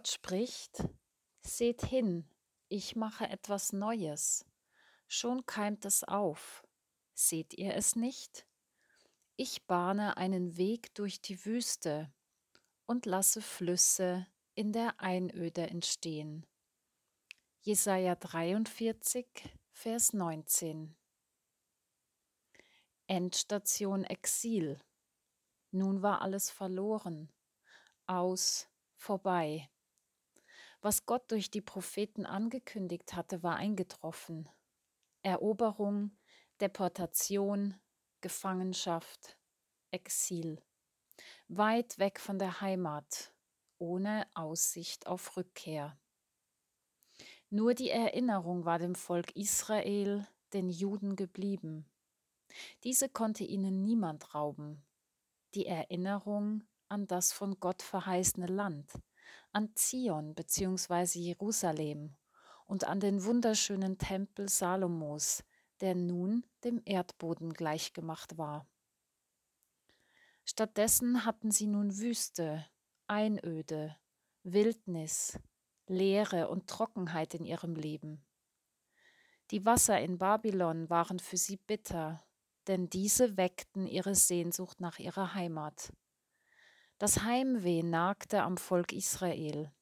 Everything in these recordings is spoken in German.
Gott spricht, Seht hin, ich mache etwas Neues. Schon keimt es auf. Seht ihr es nicht? Ich bahne einen Weg durch die Wüste und lasse Flüsse in der Einöde entstehen. Jesaja 43, Vers 19. Endstation Exil. Nun war alles verloren, aus, vorbei. Was Gott durch die Propheten angekündigt hatte, war eingetroffen. Eroberung, Deportation, Gefangenschaft, Exil. Weit weg von der Heimat, ohne Aussicht auf Rückkehr. Nur die Erinnerung war dem Volk Israel, den Juden geblieben. Diese konnte ihnen niemand rauben. Die Erinnerung an das von Gott verheißene Land, an Zion bzw. Jerusalem und an den wunderschönen Tempel Salomos, der nun dem Erdboden gleichgemacht war. Stattdessen hatten sie nun Wüste, Einöde, Wildnis, Leere und Trockenheit in ihrem Leben. Die Wasser in Babylon waren für sie bitter, denn diese weckten ihre Sehnsucht nach ihrer Heimat. Das Heimweh nagte am Volk Israel.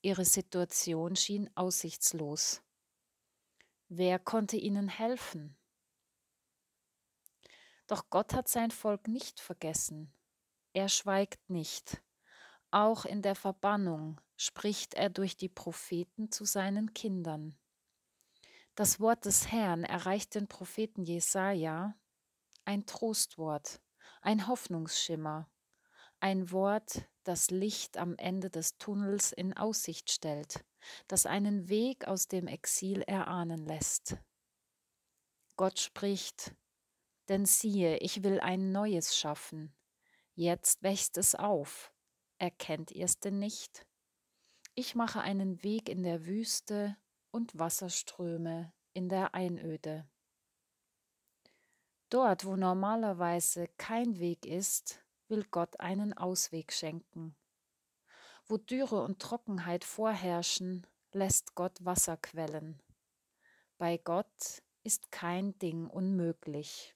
Ihre Situation schien aussichtslos. Wer konnte ihnen helfen? Doch Gott hat sein Volk nicht vergessen. Er schweigt nicht. Auch in der Verbannung spricht er durch die Propheten zu seinen Kindern. Das Wort des Herrn erreicht den Propheten Jesaja, ein Trostwort, ein Hoffnungsschimmer, ein Wort, das Licht am Ende des Tunnels in Aussicht stellt, das einen Weg aus dem Exil erahnen lässt. Gott spricht, denn siehe, ich will ein Neues schaffen. Jetzt wächst es auf. Erkennt ihr es denn nicht? Ich mache einen Weg in der Wüste und Wasserströme in der Einöde. Dort, wo normalerweise kein Weg ist, will Gott einen Ausweg schenken. Wo Dürre und Trockenheit vorherrschen, lässt Gott Wasser quellen. Bei Gott ist kein Ding unmöglich.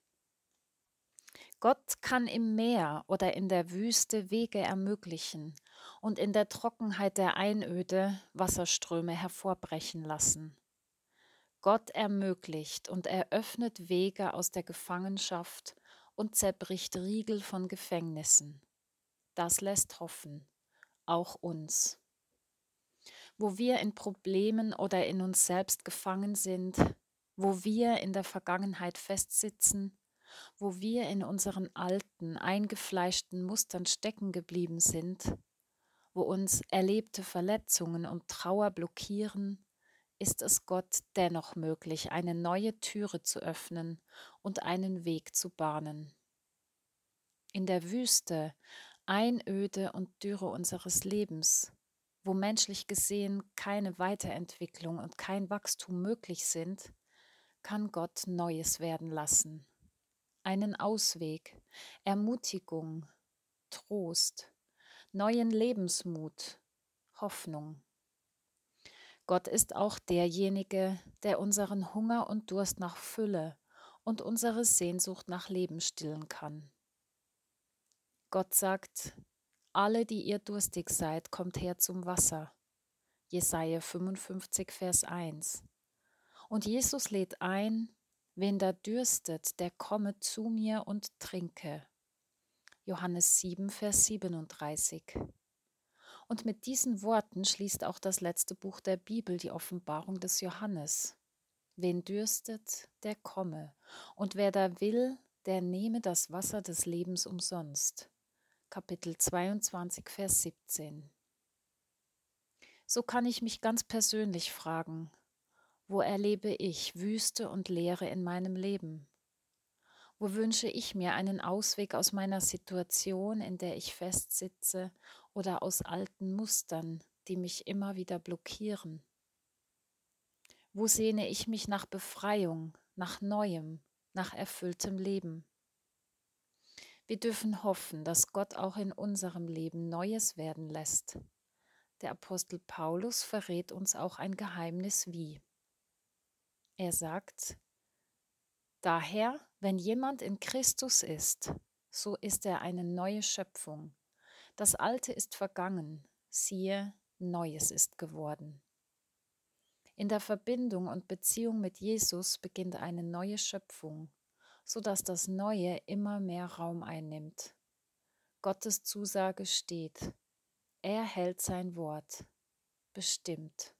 Gott kann im Meer oder in der Wüste Wege ermöglichen und in der Trockenheit der Einöde Wasserströme hervorbrechen lassen. Gott ermöglicht und eröffnet Wege aus der Gefangenschaft und zerbricht Riegel von Gefängnissen. Das lässt hoffen, auch uns. Wo wir in Problemen oder in uns selbst gefangen sind, wo wir in der Vergangenheit festsitzen, wo wir in unseren alten, eingefleischten Mustern stecken geblieben sind, wo uns erlebte Verletzungen und Trauer blockieren, ist es Gott dennoch möglich, eine neue Türe zu öffnen und einen Weg zu bahnen. In der Wüste, Einöde und Dürre unseres Lebens, wo menschlich gesehen keine Weiterentwicklung und kein Wachstum möglich sind, kann Gott Neues werden lassen einen Ausweg, Ermutigung, Trost, neuen Lebensmut, Hoffnung. Gott ist auch derjenige, der unseren Hunger und Durst nach Fülle und unsere Sehnsucht nach Leben stillen kann. Gott sagt, alle, die ihr durstig seid, kommt her zum Wasser. Jesaja 55, Vers 1. Und Jesus lädt ein, Wen da dürstet, der komme zu mir und trinke. Johannes 7, Vers 37. Und mit diesen Worten schließt auch das letzte Buch der Bibel die Offenbarung des Johannes. Wen dürstet, der komme, und wer da will, der nehme das Wasser des Lebens umsonst. Kapitel 22, Vers 17. So kann ich mich ganz persönlich fragen, wo erlebe ich Wüste und Leere in meinem Leben? Wo wünsche ich mir einen Ausweg aus meiner Situation, in der ich festsitze, oder aus alten Mustern, die mich immer wieder blockieren? Wo sehne ich mich nach Befreiung, nach Neuem, nach erfülltem Leben? Wir dürfen hoffen, dass Gott auch in unserem Leben Neues werden lässt. Der Apostel Paulus verrät uns auch ein Geheimnis wie. Er sagt, Daher, wenn jemand in Christus ist, so ist er eine neue Schöpfung. Das Alte ist vergangen, siehe, Neues ist geworden. In der Verbindung und Beziehung mit Jesus beginnt eine neue Schöpfung, so dass das Neue immer mehr Raum einnimmt. Gottes Zusage steht, er hält sein Wort, bestimmt.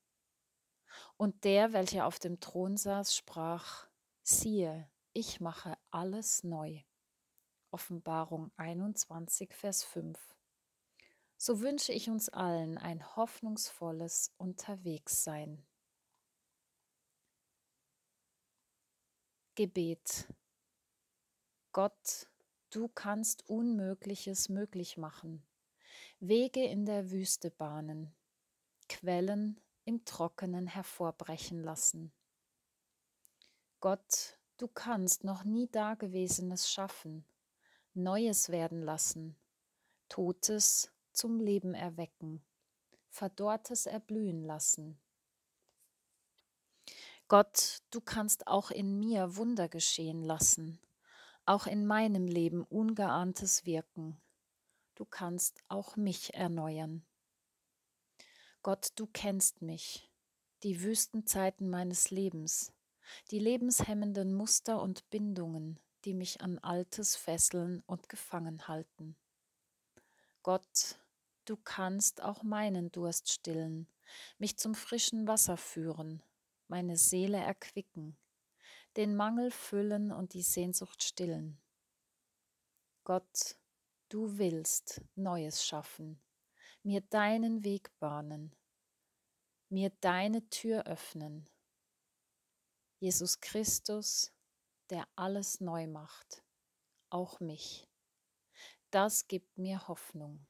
Und der, welcher auf dem Thron saß, sprach, siehe, ich mache alles neu. Offenbarung 21, Vers 5. So wünsche ich uns allen ein hoffnungsvolles Unterwegssein. Gebet. Gott, du kannst Unmögliches möglich machen, Wege in der Wüste bahnen, Quellen im Trockenen hervorbrechen lassen. Gott, du kannst noch nie Dagewesenes schaffen, Neues werden lassen, Totes zum Leben erwecken, Verdorrtes erblühen lassen. Gott, du kannst auch in mir Wunder geschehen lassen, auch in meinem Leben ungeahntes wirken. Du kannst auch mich erneuern. Gott, du kennst mich, die Wüstenzeiten meines Lebens, die lebenshemmenden Muster und Bindungen, die mich an Altes fesseln und gefangen halten. Gott, du kannst auch meinen Durst stillen, mich zum frischen Wasser führen, meine Seele erquicken, den Mangel füllen und die Sehnsucht stillen. Gott, du willst Neues schaffen, mir deinen Weg bahnen, mir deine Tür öffnen. Jesus Christus, der alles neu macht, auch mich. Das gibt mir Hoffnung.